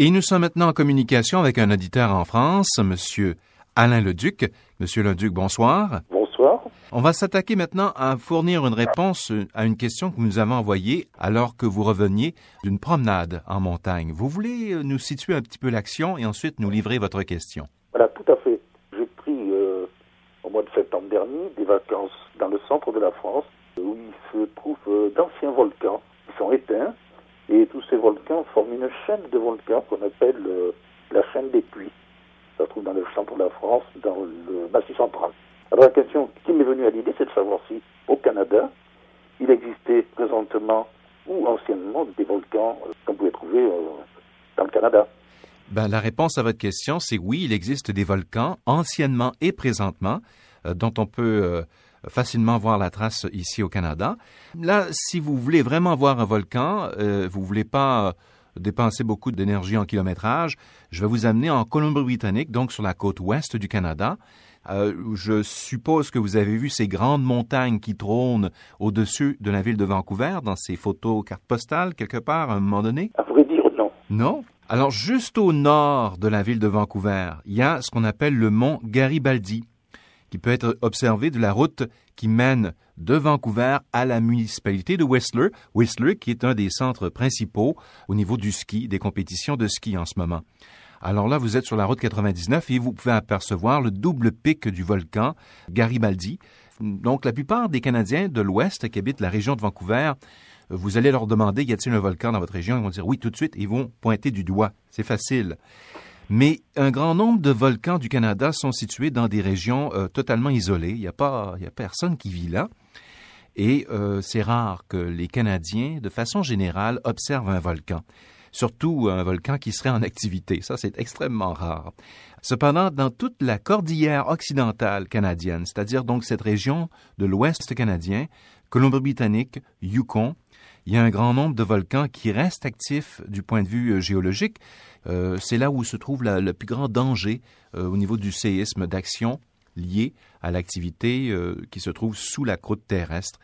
Et nous sommes maintenant en communication avec un auditeur en France, Monsieur Alain Leduc. Monsieur Leduc, bonsoir. Bonsoir. On va s'attaquer maintenant à fournir une réponse à une question que vous nous avez envoyée alors que vous reveniez d'une promenade en montagne. Vous voulez euh, nous situer un petit peu l'action et ensuite nous livrer votre question? Voilà, tout à fait. J'ai pris euh, au mois de septembre dernier des vacances dans le centre de la France où il se trouve euh, d'anciens volcans qui sont éteints et tous ces volcans forment une chaîne de volcans qu'on appelle euh, la chaîne des puits. Ça se trouve dans le centre de la France, dans le massif central. Alors la question qui m'est venue à l'idée, c'est de savoir si au Canada, il existait présentement ou anciennement des volcans euh, qu'on pouvait trouver euh, dans le Canada. Ben, la réponse à votre question, c'est oui, il existe des volcans anciennement et présentement dont on peut facilement voir la trace ici au Canada. Là, si vous voulez vraiment voir un volcan, euh, vous voulez pas euh, dépenser beaucoup d'énergie en kilométrage, je vais vous amener en Colombie-Britannique, donc sur la côte ouest du Canada. Euh, je suppose que vous avez vu ces grandes montagnes qui trônent au-dessus de la ville de Vancouver dans ces photos cartes postales quelque part à un moment donné? À vrai dire, non. Non? Alors, juste au nord de la ville de Vancouver, il y a ce qu'on appelle le mont Garibaldi, qui peut être observé de la route qui mène de Vancouver à la municipalité de Whistler. Whistler, qui est un des centres principaux au niveau du ski, des compétitions de ski en ce moment. Alors là, vous êtes sur la route 99 et vous pouvez apercevoir le double pic du volcan Garibaldi. Donc, la plupart des Canadiens de l'Ouest qui habitent la région de Vancouver vous allez leur demander y a-t-il un volcan dans votre région? Ils vont dire oui tout de suite. Ils vont pointer du doigt. C'est facile. Mais un grand nombre de volcans du Canada sont situés dans des régions euh, totalement isolées. Il n'y a pas, il y a personne qui vit là. Et euh, c'est rare que les Canadiens, de façon générale, observent un volcan. Surtout un volcan qui serait en activité. Ça, c'est extrêmement rare. Cependant, dans toute la cordillère occidentale canadienne, c'est-à-dire donc cette région de l'ouest canadien, Colombie-Britannique, Yukon, il y a un grand nombre de volcans qui restent actifs du point de vue euh, géologique. Euh, c'est là où se trouve la- le plus grand danger euh, au niveau du séisme d'action lié à l'activité euh, qui se trouve sous la croûte terrestre.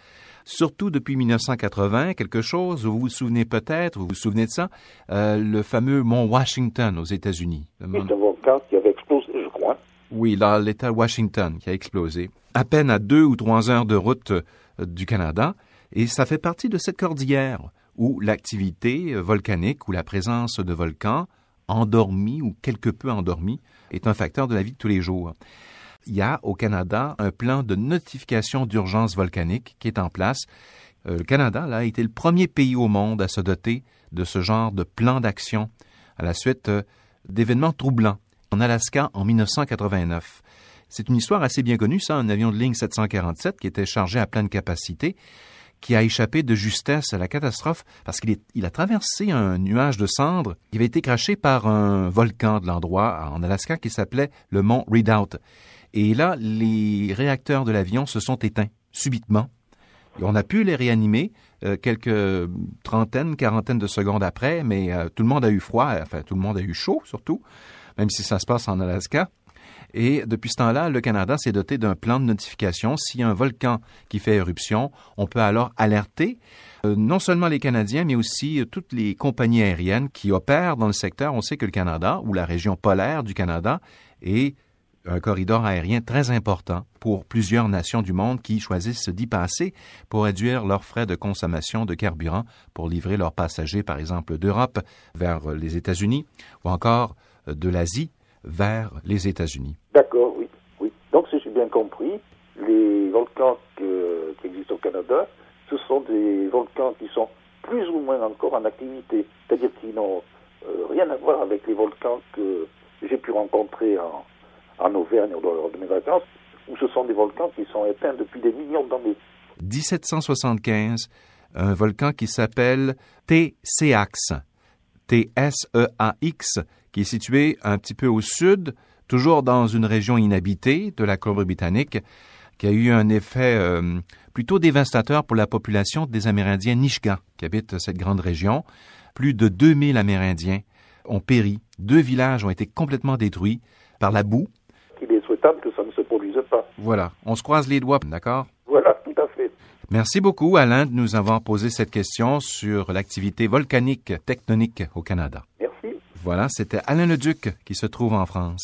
Surtout depuis 1980, quelque chose, vous vous souvenez peut-être, vous vous souvenez de ça, le fameux mont Washington aux États-Unis. Le mont- C'est un volcan qui avait explosé, je crois. oui, dans l'État Washington qui a explosé, à peine à deux ou trois heures de route du Canada, et ça fait partie de cette cordillère où l'activité euh, volcanique ou la présence de volcans endormis ou quelque peu endormis est un facteur de la vie de tous les jours. Il y a au Canada un plan de notification d'urgence volcanique qui est en place. Euh, le Canada a été le premier pays au monde à se doter de ce genre de plan d'action à la suite euh, d'événements troublants en Alaska en 1989. C'est une histoire assez bien connue, ça, un avion de ligne 747 qui était chargé à pleine capacité, qui a échappé de justesse à la catastrophe parce qu'il a traversé un nuage de cendres qui avait été craché par un volcan de l'endroit en Alaska qui s'appelait le mont Redoubt. Et là, les réacteurs de l'avion se sont éteints subitement. On a pu les réanimer euh, quelques trentaines, quarantaines de secondes après, mais euh, tout le monde a eu froid, enfin tout le monde a eu chaud surtout, même si ça se passe en Alaska. Et depuis ce temps-là, le Canada s'est doté d'un plan de notification. S'il y a un volcan qui fait éruption, on peut alors alerter euh, non seulement les Canadiens, mais aussi euh, toutes les compagnies aériennes qui opèrent dans le secteur. On sait que le Canada, ou la région polaire du Canada, est un corridor aérien très important pour plusieurs nations du monde qui choisissent d'y passer pour réduire leurs frais de consommation de carburant pour livrer leurs passagers, par exemple, d'Europe vers les États-Unis ou encore euh, de l'Asie vers les États-Unis. D'accord, oui, oui. Donc, si j'ai bien compris, les volcans que- qui existent au Canada, ce sont des volcans qui sont plus ou moins encore en activité. C'est-à-dire qu'ils n'ont euh, rien à voir avec les volcans que j'ai pu rencontrer en, en Auvergne lors de mes vacances, où ce sont des volcans qui sont éteints depuis des millions d'années. 1775, un volcan qui s'appelle T-Seax, T-S-E-A-X, qui est situé un petit peu au sud, toujours dans une région inhabitée de la Colombie-Britannique, qui a eu un effet euh, plutôt dévastateur pour la population des Amérindiens Nishga, qui habitent cette grande région. Plus de 2000 Amérindiens ont péri. Deux villages ont été complètement détruits par la boue. Il est souhaitable que ça ne se produise pas. Voilà, on se croise les doigts, d'accord? Voilà, tout à fait. Merci beaucoup, Alain, de nous avoir posé cette question sur l'activité volcanique tectonique au Canada. Voilà, c'était Alain Leduc qui se trouve en France.